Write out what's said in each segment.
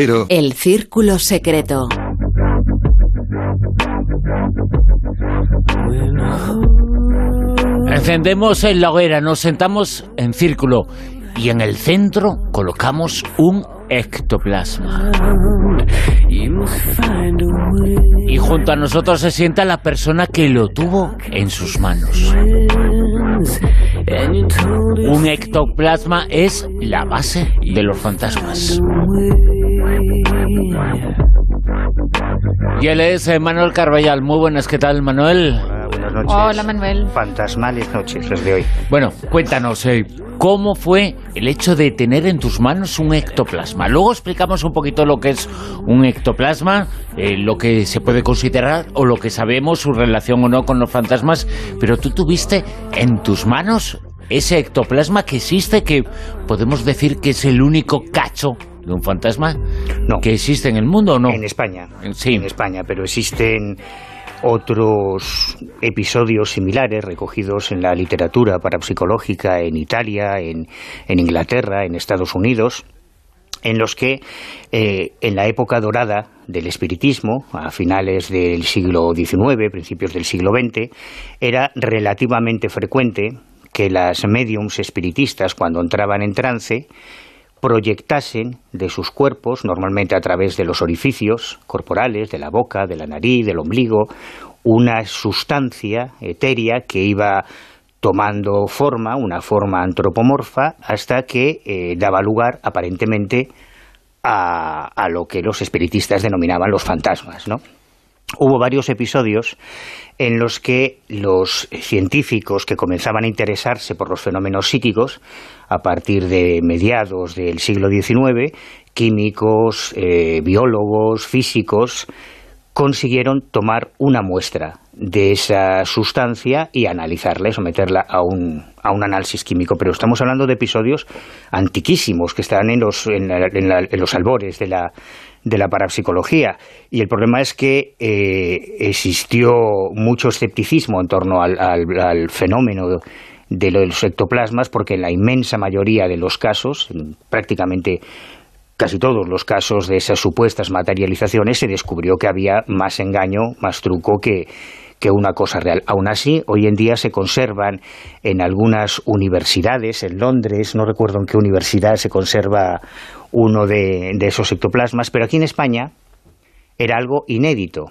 Cero. El Círculo Secreto. Encendemos la hoguera, nos sentamos en círculo y en el centro colocamos un ectoplasma. Y junto a nosotros se sienta la persona que lo tuvo en sus manos. Un ectoplasma es la base de los fantasmas. Y él es eh, Manuel Carballal. Muy buenas, ¿qué tal, Manuel? Hola, buenas noches. Hola, Manuel. Fantasmales noches las de hoy. Bueno, cuéntanos, eh, ¿cómo fue el hecho de tener en tus manos un ectoplasma? Luego explicamos un poquito lo que es un ectoplasma, eh, lo que se puede considerar o lo que sabemos, su relación o no con los fantasmas, pero tú tuviste en tus manos ese ectoplasma que existe, que podemos decir que es el único cacho de un fantasma No. que existe en el mundo o no. En España. En- sí. En España, pero existen otros episodios similares recogidos en la literatura parapsicológica en Italia, en, en Inglaterra, en Estados Unidos, en los que eh, en la época dorada del espiritismo, a finales del siglo XIX, principios del siglo XX, era relativamente frecuente que las mediums espiritistas, cuando entraban en trance, proyectasen de sus cuerpos, normalmente a través de los orificios corporales, de la boca, de la nariz, del ombligo, una sustancia etérea que iba tomando forma, una forma antropomorfa, hasta que eh, daba lugar, aparentemente, a, a lo que los espiritistas denominaban los fantasmas, ¿no? Hubo varios episodios en los que los científicos que comenzaban a interesarse por los fenómenos psíquicos a partir de mediados del siglo XIX, químicos, eh, biólogos, físicos, consiguieron tomar una muestra de esa sustancia y analizarla y someterla a un, a un análisis químico. Pero estamos hablando de episodios antiquísimos que están en los, en la- en la- en los albores de la, de la parapsicología. Y el problema es que eh, existió mucho escepticismo en torno al, al- fenómeno de los ectoplasmas porque en la inmensa mayoría de los casos, en prácticamente casi todos los casos de esas supuestas materializaciones se descubrió que había más engaño, más truco que, que una cosa real. Aún así, hoy en día se conservan en algunas universidades, en Londres, no recuerdo en qué universidad se conserva uno de, de esos ectoplasmas, pero aquí en España era algo inédito,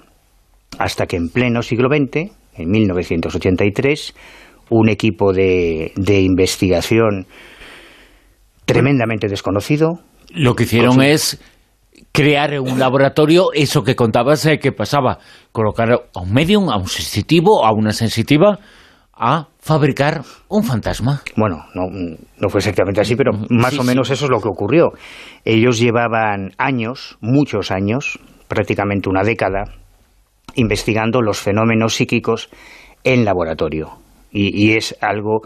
hasta que en pleno siglo XX, en 1983, un equipo de, de investigación tremendamente desconocido, Lo que hicieron es crear un laboratorio, eso que contabas eh, que pasaba, colocar a un medium, a un sensitivo, a una sensitiva, a fabricar un fantasma. Bueno, no, no fue exactamente así, pero más sí, o menos eso es lo que ocurrió. Ellos llevaban años, muchos años, prácticamente una década, investigando los fenómenos psíquicos en laboratorio. Y, y es algo,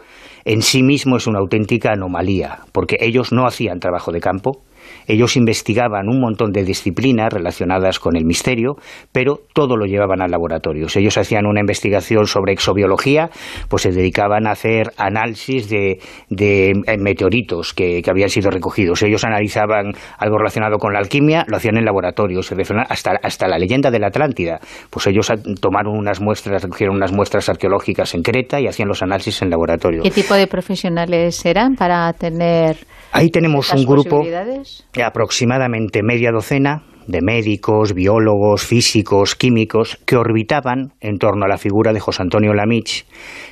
en sí mismo es una auténtica anomalía, porque ellos no hacían trabajo de campo, ellos investigaban un montón de disciplinas relacionadas con el misterio, pero todo lo llevaban al laboratorio. Si ellos hacían una investigación sobre exobiología, pues se dedicaban a hacer análisis de, de, eh, meteoritos que, habían sido recogidos. Ellos analizaban algo relacionado con la alquimia, lo hacían en laboratorio. Se refieren hasta, hasta la leyenda de la Atlántida. Pues ellos a- tomaron unas muestras, recogieron unas muestras arqueológicas en Creta y hacían los análisis en laboratorio. ¿Qué tipo de profesionales eran para tener Ahí tenemos un grupo posibilidades? aproximadamente media docena de médicos, biólogos, físicos, químicos, que orbitaban en torno a la figura de José Antonio Lamich,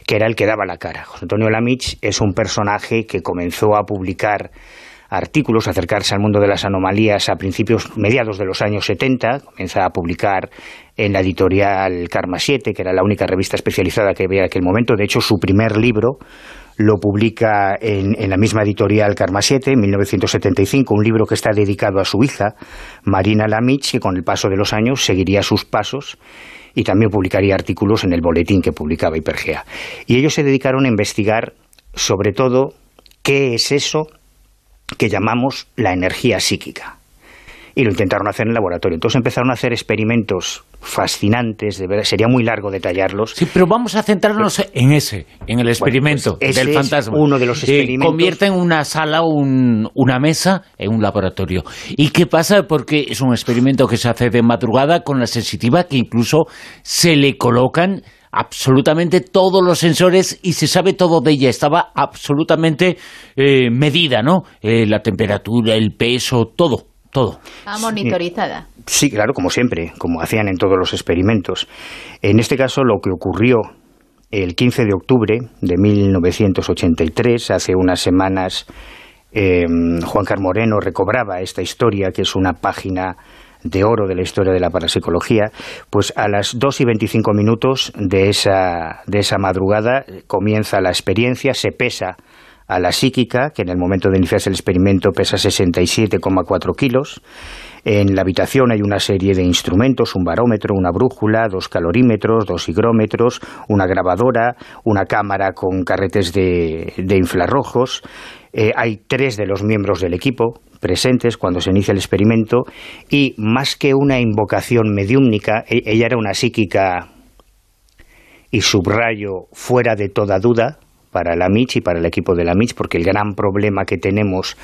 que era el que daba la cara. José Antonio Lamich es un personaje que comenzó a publicar artículos, a acercarse al mundo de las anomalías a principios, mediados de los años 70, comienza a publicar en la editorial Karma 7, que era la única revista especializada que había en aquel momento. De hecho, su primer libro lo publica en, en la misma editorial Karma 7, en 1975, un libro que está dedicado a su hija, Marina Lamich, que con el paso de los años seguiría sus pasos y también publicaría artículos en el boletín que publicaba Hipergea. Y ellos se dedicaron a investigar, sobre todo, qué es eso que llamamos la energía psíquica. Y lo intentaron hacer en el laboratorio. Entonces empezaron a hacer experimentos fascinantes, de verdad, sería muy largo detallarlos. Sí, pero vamos a centrarnos en ese, en el experimento pues del fantasma. uno de los experimentos. convierte en una sala, una mesa, en un laboratorio. ¿Y qué pasa? Porque es un experimento que se hace de madrugada con la sensitiva que incluso se le colocan absolutamente todos los sensores y se sabe todo de ella. Estaba absolutamente eh, medida, ¿no? Eh, la temperatura, el peso, todo, todo. Está monitorizada. Sí, claro, como siempre, como hacían en todos los experimentos. En este caso, lo que ocurrió el 15 de octubre de 1983, hace unas semanas, eh, Juan Carmoreno recobraba esta historia, que es una página de oro de la historia de la parapsicología, pues a las 2 y 25 minutos de esa, de esa madrugada comienza la experiencia, se pesa a la psíquica, que en el momento de iniciarse el experimento pesa 67,4 kilos. En la habitación hay una serie de instrumentos, un barómetro, una brújula, dos calorímetros, dos higrómetros, una grabadora, una cámara con carretes de, infrarrojos. Eh, hay tres de los miembros del equipo presentes cuando se inicia el experimento y más que una invocación mediúmnica, e, ella era una psíquica y subrayo fuera de toda duda, para la MICH y para el equipo de la MICH, porque el gran problema que tenemos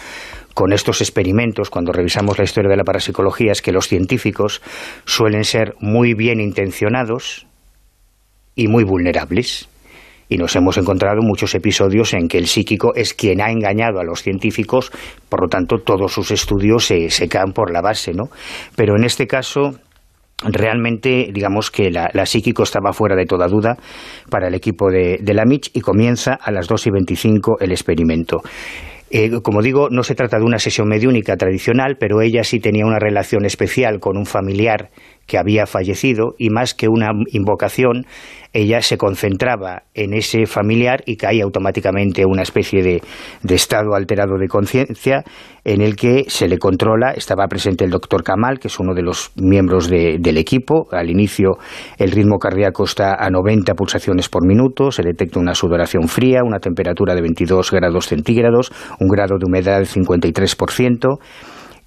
con estos experimentos, cuando revisamos la historia de la parapsicología, es que los científicos suelen ser muy bien intencionados y muy vulnerables. Y nos hemos encontrado muchos episodios en que el psíquico es quien ha engañado a los científicos, por lo tanto todos sus estudios se, se caen por la base, ¿no? Pero en este caso realmente digamos que la, psíquico estaba fuera de toda duda para el equipo de, MICH y comienza a las 2 y 25 el experimento. Eh, como digo, no se trata de una sesión mediúnica tradicional, pero ella sí tenía una relación especial con un familiar que había fallecido y más que una invocación, ella se concentraba en ese familiar y caía automáticamente una especie de, estado alterado de conciencia en el que se le controla. Estaba presente el doctor Kamal, que es uno de los miembros del equipo. Al inicio el ritmo cardíaco está a 90 pulsaciones por minuto, se detecta una sudoración fría, una temperatura de 22 grados centígrados, un grado de humedad del 53%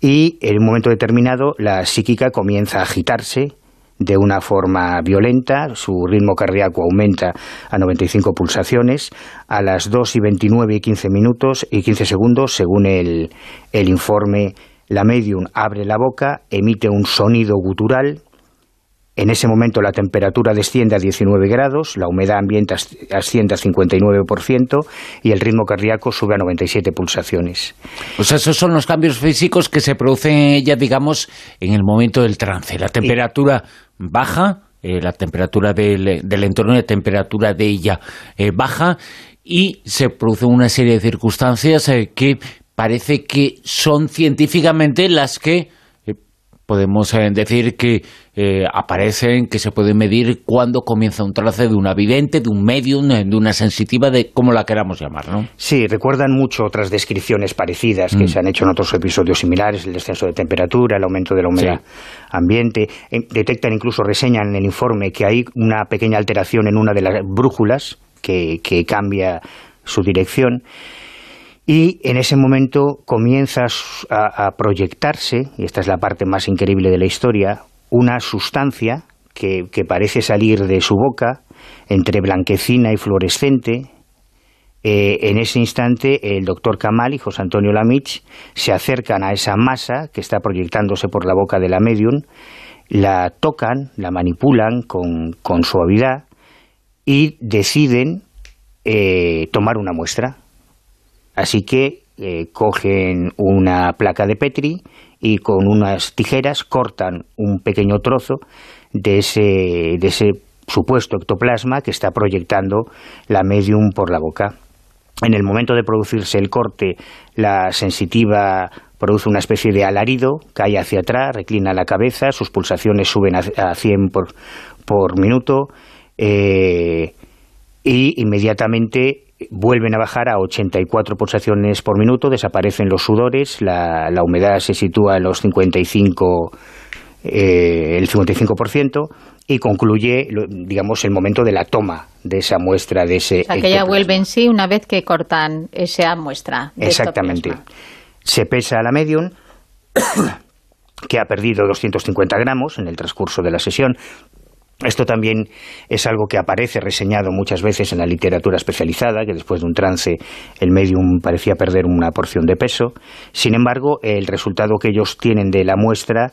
y en un momento determinado la psíquica comienza a agitarse de una forma violenta, su ritmo cardíaco aumenta a 95 pulsaciones, a las 2 y 29 y 15 minutos y 15 segundos, según el, el informe, la medium abre la boca, emite un sonido gutural, en ese momento la temperatura desciende a 19 grados, la humedad ambiente asciende a 59% y el ritmo cardíaco sube a 97 pulsaciones. Pues esos son los cambios físicos que se producen ya, digamos, en el momento del trance. La temperatura baja, eh, la temperatura del, entorno de temperatura de ella eh, baja y se produce una serie de circunstancias eh, que parece que son científicamente las que podemos eh, decir que eh, aparecen, que se puede medir cuando comienza un trance de una vidente, de un medium, de una sensitiva, de como la queramos llamar, ¿no? Sí, recuerdan mucho otras descripciones parecidas que mm. se han hecho en otros episodios similares, el descenso de temperatura, el aumento de la humedad ambiente. Eh, detectan, incluso reseñan en el informe que hay una pequeña alteración en una de las brújulas que, que cambia su dirección y en ese momento comienzas a, proyectarse, y esta es la parte más increíble de la historia, una sustancia que, parece salir de su boca, entre blanquecina y fluorescente. Eh, en ese instante, el doctor Kamal y José Antonio Lamich se acercan a esa masa que está proyectándose por la boca de la medium, la tocan, la manipulan con, suavidad y deciden eh, tomar una muestra Así que eh, cogen una placa de Petri y con unas tijeras cortan un pequeño trozo de ese, supuesto ectoplasma que está proyectando la medium por la boca. En el momento de producirse el corte, la sensitiva produce una especie de alarido, cae hacia atrás, reclina la cabeza, sus pulsaciones suben a, 100 por, por minuto eh, y inmediatamente vuelven a bajar a 84 pulsaciones por minuto, desaparecen los sudores, la, humedad se sitúa en los 55, eh, el 55% y concluye, digamos, el momento de la toma de esa muestra, de ese... O sea, que ya vuelve en sí una vez que cortan esa muestra. Exactamente. Se pesa a la medium que ha perdido 250 gramos en el transcurso de la sesión. Esto también es algo que aparece reseñado muchas veces en la literatura especializada, que después de un trance el medium parecía perder una porción de peso. Sin embargo, el resultado que ellos tienen de la muestra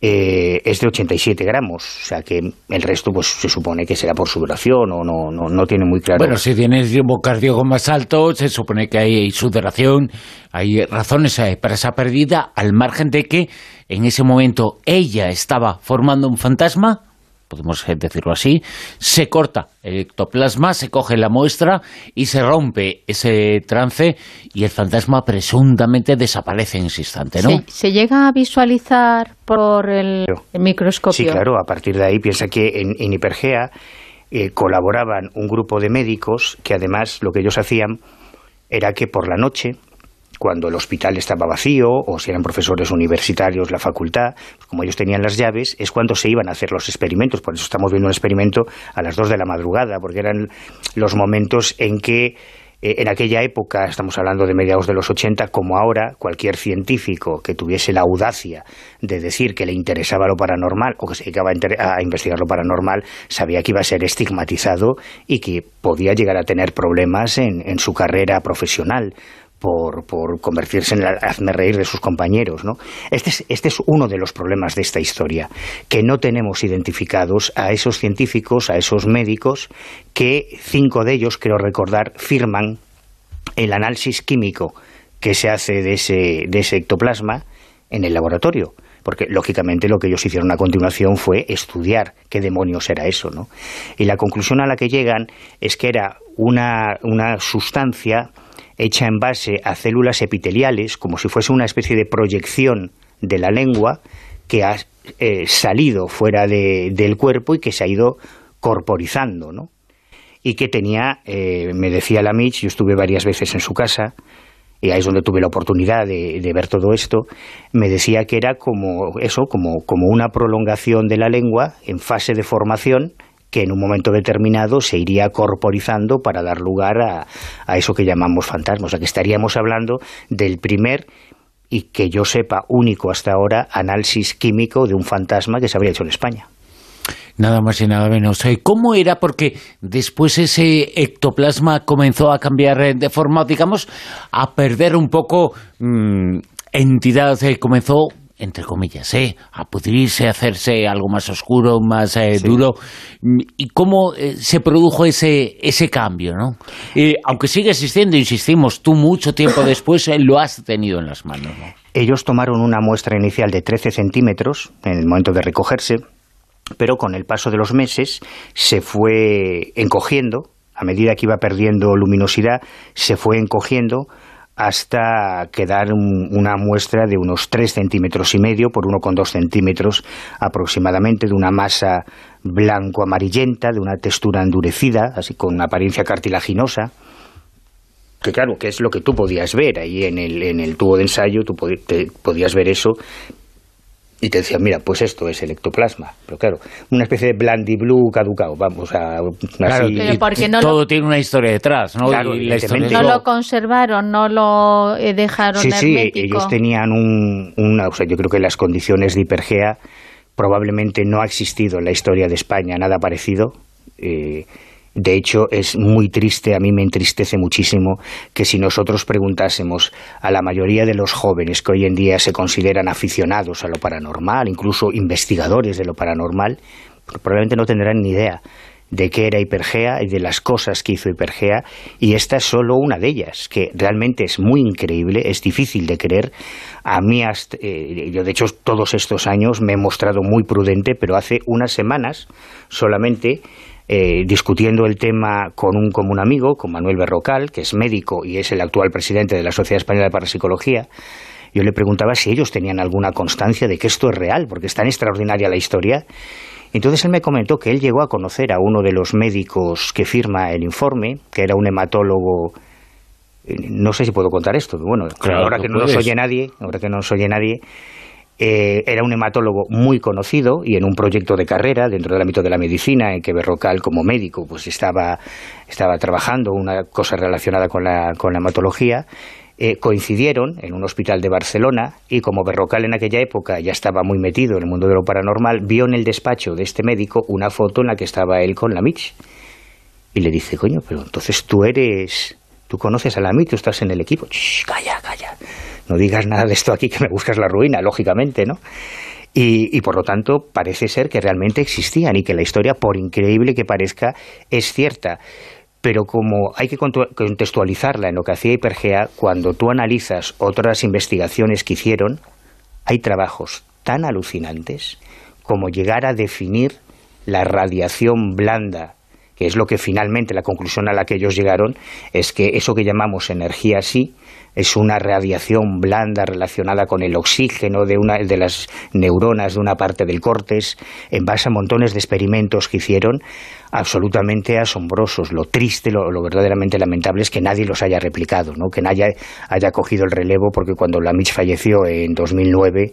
eh, es de 87 gramos, o sea que el resto pues se supone que será por su duración o no, no, no tiene muy claro. Bueno, si tienes ritmo cardíaco más alto, se supone que hay sudoración, hay razones eh, para esa pérdida, al margen de que en ese momento ella estaba formando un fantasma podemos decirlo así, se corta el ectoplasma, se coge la muestra y se rompe ese trance y el fantasma presuntamente desaparece en ese instante, ¿no? ¿Se, llega a visualizar por el, microscopio? Sí, claro, a partir de ahí piensa que en, Hipergea eh, colaboraban un grupo de médicos que además lo que ellos hacían era que por la noche cuando el hospital estaba vacío o si eran profesores universitarios la facultad, pues como ellos tenían las llaves, es cuando se iban a hacer los experimentos. Por eso estamos viendo un experimento a las 2 de la madrugada, porque eran los momentos en que eh, en aquella época, estamos hablando de mediados de los 80, como ahora, cualquier científico que tuviese la audacia de decir que le interesaba lo paranormal o que se dedicaba a, investigar lo paranormal, sabía que iba a ser estigmatizado y que podía llegar a tener problemas en su carrera profesional por, por convertirse en el hazme reír de sus compañeros. ¿no? Este, es, este es uno de los problemas de esta historia, que no tenemos identificados a esos científicos, a esos médicos, que cinco de ellos, quiero recordar, firman el análisis químico que se hace de ese, de ese ectoplasma en el laboratorio porque lógicamente lo que ellos hicieron a continuación fue estudiar qué demonios era eso, ¿no? Y la conclusión a la que llegan es que era una, una sustancia hecha en base a células epiteliales, como si fuese una especie de proyección de la lengua que ha eh, salido fuera del cuerpo y que se ha ido corporizando, ¿no? Y que tenía, eh, me decía la Mitch, yo estuve varias veces en su casa, y ahí es donde tuve la oportunidad de, de, ver todo esto, me decía que era como eso, como, como una prolongación de la lengua en fase de formación que en un momento determinado se iría corporizando para dar lugar a, a eso que llamamos fantasmas. O sea, que estaríamos hablando del primer y que yo sepa único hasta ahora análisis químico de un fantasma que se habría hecho en España. Nada más y nada menos. ¿Cómo era? Porque después ese ectoplasma comenzó a cambiar de forma, digamos, a perder un poco mm, entidad, eh, comenzó entre comillas, ¿eh? a pudrirse, a hacerse algo más oscuro, más eh, duro. ¿Y cómo eh, se produjo ese, ese cambio? ¿no? aunque sigue existiendo, insistimos, tú mucho tiempo después eh, lo has tenido en las manos. Ellos tomaron una muestra inicial de 13 centímetros en el momento de recogerse, pero con el paso de los meses se fue encogiendo, a medida que iba perdiendo luminosidad, se fue encogiendo hasta quedar una muestra de unos 3 centímetros y medio por 1,2 centímetros aproximadamente, de una masa blanco-amarillenta, de una textura endurecida, así con apariencia cartilaginosa, que claro, que es lo que tú podías ver ahí en el, en el tubo de ensayo, tú podías ver eso, y te decían, mira, pues esto es el ectoplasma. Pero claro, una especie de blandy blue caducado, vamos a... Claro, todo tiene una historia detrás, ¿no? no lo conservaron, no lo eh, dejaron Sí, sí, ellos tenían un, una... O sea, yo creo que las condiciones de hipergea probablemente no ha existido en la historia de España nada parecido. Eh, de hecho, es muy triste, a mí me entristece muchísimo que si nosotros preguntásemos a la mayoría de los jóvenes que hoy en día se consideran aficionados a lo paranormal, incluso investigadores de lo paranormal, probablemente no tendrán ni idea de qué era Hipergea y de las cosas que hizo Hipergea, y esta es solo una de ellas, que realmente es muy increíble, es difícil de creer. A mí, eh, yo de hecho todos estos años me he mostrado muy prudente, pero hace unas semanas solamente eh, discutiendo el tema con un común amigo, con Manuel Berrocal, que es médico y es el actual presidente de la Sociedad Española de Parapsicología, yo le preguntaba si ellos tenían alguna constancia de que esto es real, porque es tan extraordinaria la historia. Entonces él me comentó que él llegó a conocer a uno de los médicos que firma el informe, que era un hematólogo eh, no sé si puedo contar esto, pero bueno, ahora que no nos oye nadie, ahora que no nos oye nadie, eh, era un hematólogo muy conocido y en un proyecto de carrera dentro del ámbito de la medicina en que Berrocal como médico pues estaba, estaba trabajando una cosa relacionada con la, con la hematología eh, coincidieron en un hospital de Barcelona y como Berrocal en aquella época ya estaba muy metido en el mundo de lo paranormal, vio en el despacho de este médico una foto en la que estaba él con la Mitch. Y le dice, coño, pero entonces tú eres... Tú conoces a la Mitch, tú estás en el equipo. calla, calla. No digas nada de esto aquí que me buscas la ruina, lógicamente, ¿no? Y, y, por lo tanto parece ser que realmente existían y que la historia, por increíble que parezca, es cierta pero como hay que contextualizarla en lo que hacía Hipergea, cuando tú analizas otras investigaciones que hicieron, hay trabajos tan alucinantes como llegar a definir la radiación blanda, que es lo que finalmente la conclusión a la que ellos llegaron es que eso que llamamos energía sí es una radiación blanda relacionada con el oxígeno de una de las neuronas de una parte del cortes, en base a montones de experimentos que hicieron, absolutamente asombrosos. Lo triste, lo, verdaderamente lamentable es que nadie los haya replicado, ¿no? que nadie haya cogido el relevo, porque cuando la Mitch falleció en 2009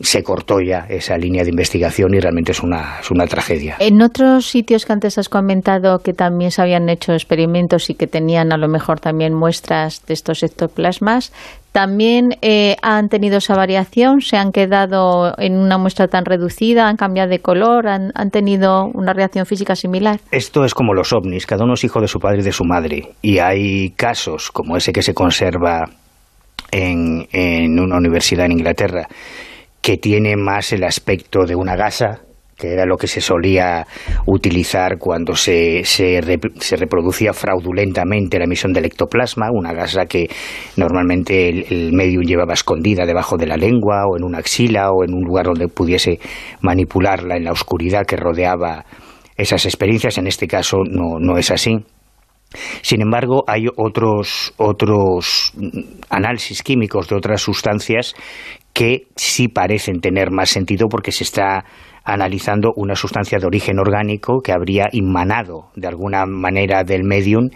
se cortó ya esa línea de investigación y realmente es una, es una tragedia. En otros sitios que antes has comentado que también se habían hecho experimentos y que tenían a lo mejor también muestras de estos ectoplasmas, ¿también eh, han tenido esa variación? ¿Se han quedado en una muestra tan reducida? ¿Han cambiado de color? ¿Han, han tenido una reacción física similar? Esto es como los ovnis, cada uno es hijo de su padre y de su madre. Y hay casos como ese que se conserva en, en una universidad en Inglaterra que tiene más el aspecto de una gasa, que era lo que se solía utilizar cuando se, se, reproducía fraudulentamente la emisión del ectoplasma, una gasa que normalmente el, el, medium llevaba escondida debajo de la lengua o en una axila o en un lugar donde pudiese manipularla en la oscuridad que rodeaba esas experiencias. En este caso no, no es así. Sin embargo, hay otros, otros análisis químicos de otras sustancias que sí parecen tener más sentido porque se está analizando una sustancia de origen orgánico que habría inmanado de alguna manera del medium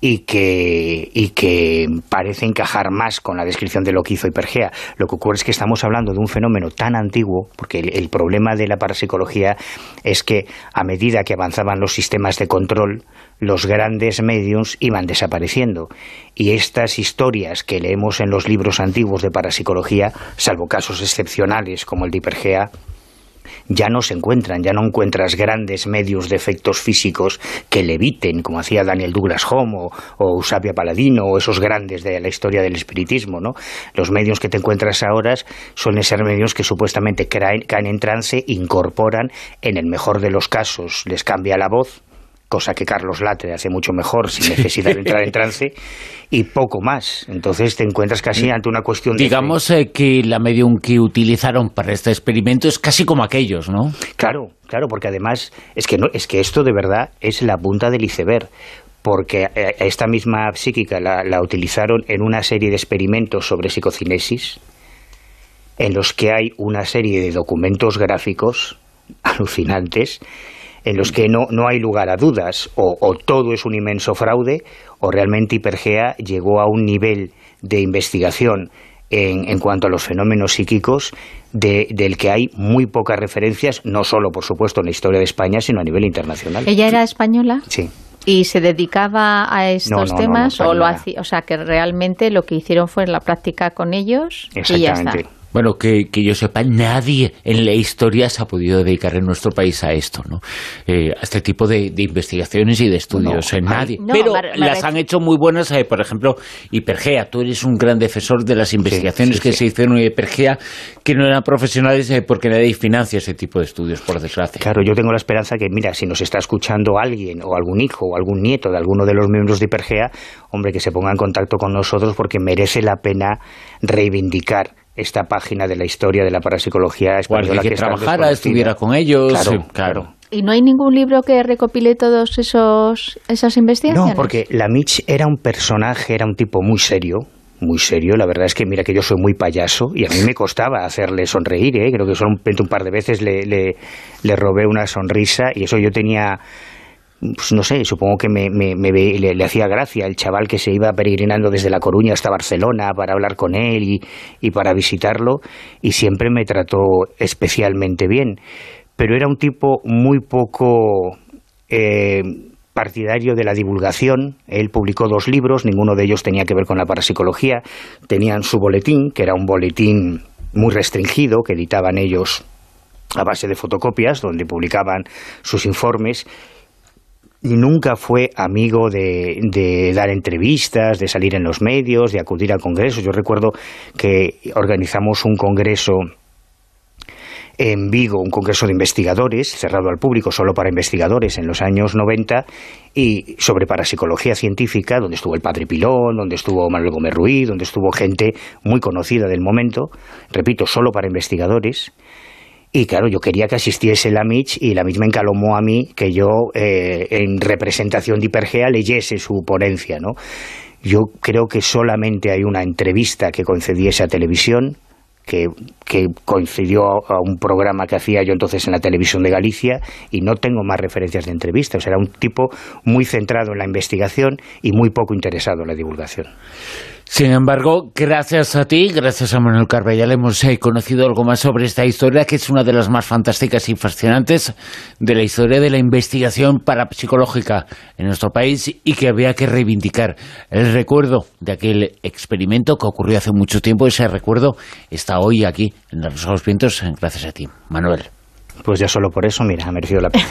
y que, y que parece encajar más con la descripción de lo que hizo Hipergea. Lo que ocurre es que estamos hablando de un fenómeno tan antiguo, porque el, el problema de la parapsicología es que a medida que avanzaban los sistemas de control, los grandes mediums iban desapareciendo. Y estas historias que leemos en los libros antiguos de parapsicología, salvo casos excepcionales como el de Hipergea, ya no se encuentran, ya no encuentras grandes medios de efectos físicos que leviten, como hacía Daniel Douglas Home o, o Usapia Paladino o esos grandes de la historia del espiritismo, ¿no? Los medios que te encuentras ahora suelen ser medios que supuestamente caen, caen en trance, incorporan, en el mejor de los casos les cambia la voz, cosa que Carlos Latre hace mucho mejor sin necesidad de entrar en trance, y poco más. Entonces te encuentras casi ante una cuestión de... Digamos eh, que la medium que utilizaron para este experimento es casi como aquellos, ¿no? Claro, claro, porque además es que, no, es que esto de verdad es la punta del iceberg porque eh, esta misma psíquica la, la utilizaron en una serie de experimentos sobre psicocinesis, en los que hay una serie de documentos gráficos alucinantes en los que no, no hay lugar a dudas, o, o todo es un inmenso fraude, o realmente Hipergea llegó a un nivel de investigación en, en, cuanto a los fenómenos psíquicos de, del que hay muy pocas referencias, no solo, por supuesto, en la historia de España, sino a nivel internacional. ¿Ella era española? Sí. ¿Y se dedicaba a estos no, no, temas no, o lo hacía, o sea, que realmente lo que hicieron fue la práctica con ellos y ya está? Bueno, que, que, yo sepa, nadie en la historia se ha podido dedicar en nuestro país a esto, ¿no? Eh, a este tipo de, de, investigaciones y de estudios. No, eh, nadie. No, Pero Mar las han hecho muy buenas, eh, por ejemplo, Hipergea. Tú eres un gran defensor de las investigaciones sí, sí, que sí. se hicieron en Hipergea, que no eran profesionales eh, porque nadie financia ese tipo de estudios, por desgracia. Claro, yo tengo la esperanza que, mira, si nos está escuchando alguien, o algún hijo, o algún nieto de alguno de los miembros de Hipergea, hombre, que se ponga en contacto con nosotros porque merece la pena reivindicar esta página de la historia de la parapsicología española que, que trabajara, estuviera con ellos. Claro, sí, claro. ¿Y no hay ningún libro que recopile todos esos esas investigaciones? No, porque la Mitch era un personaje, era un tipo muy serio, muy serio. La verdad es que mira que yo soy muy payaso y a mí me costaba hacerle sonreír, ¿eh? creo que solamente un par de veces le, le, le robé una sonrisa y eso yo tenía pues no sé, supongo que me, me, me le, le, hacía gracia el chaval que se iba peregrinando desde La Coruña hasta Barcelona para hablar con él y, y para visitarlo, y siempre me trató especialmente bien. Pero era un tipo muy poco... Eh, partidario de la divulgación. Él publicó dos libros, ninguno de ellos tenía que ver con la parapsicología. Tenían su boletín, que era un boletín muy restringido, que editaban ellos a base de fotocopias, donde publicaban sus informes nunca fue amigo de, de, dar entrevistas, de salir en los medios, de acudir a congresos. Yo recuerdo que organizamos un congreso en Vigo, un congreso de investigadores, cerrado al público, solo para investigadores, en los años 90, y sobre parapsicología científica, donde estuvo el padre Pilón, donde estuvo Manuel Gómez Ruiz, donde estuvo gente muy conocida del momento, repito, solo para investigadores, y claro, yo quería que asistiese la Mitch y la Mitch me encalomó a mí que yo, eh, en representación de Hipergea, leyese su ponencia, ¿no? Yo creo que solamente hay una entrevista que concediese a televisión, que, que, coincidió a un programa que hacía yo entonces en la televisión de Galicia y no tengo más referencias de entrevistas. Era un tipo muy centrado en la investigación y muy poco interesado en la divulgación. Sin embargo, gracias a ti, gracias a Manuel Carballal, hemos eh, conocido algo más sobre esta historia, que es una de las más fantásticas y fascinantes de la historia de la investigación parapsicológica en nuestro país y que había que reivindicar. El recuerdo de aquel experimento que ocurrió hace mucho tiempo, ese recuerdo está hoy aquí en Los Ojos Vientos, gracias a ti, Manuel. Pues ya solo por eso, mira, ha merecido la pena.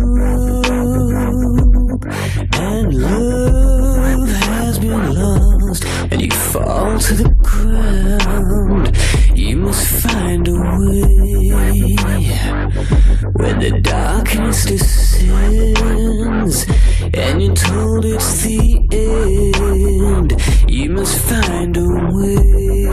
you fall to the ground. You must find a way when the darkness descends, and you're told it's the end. You must find a way.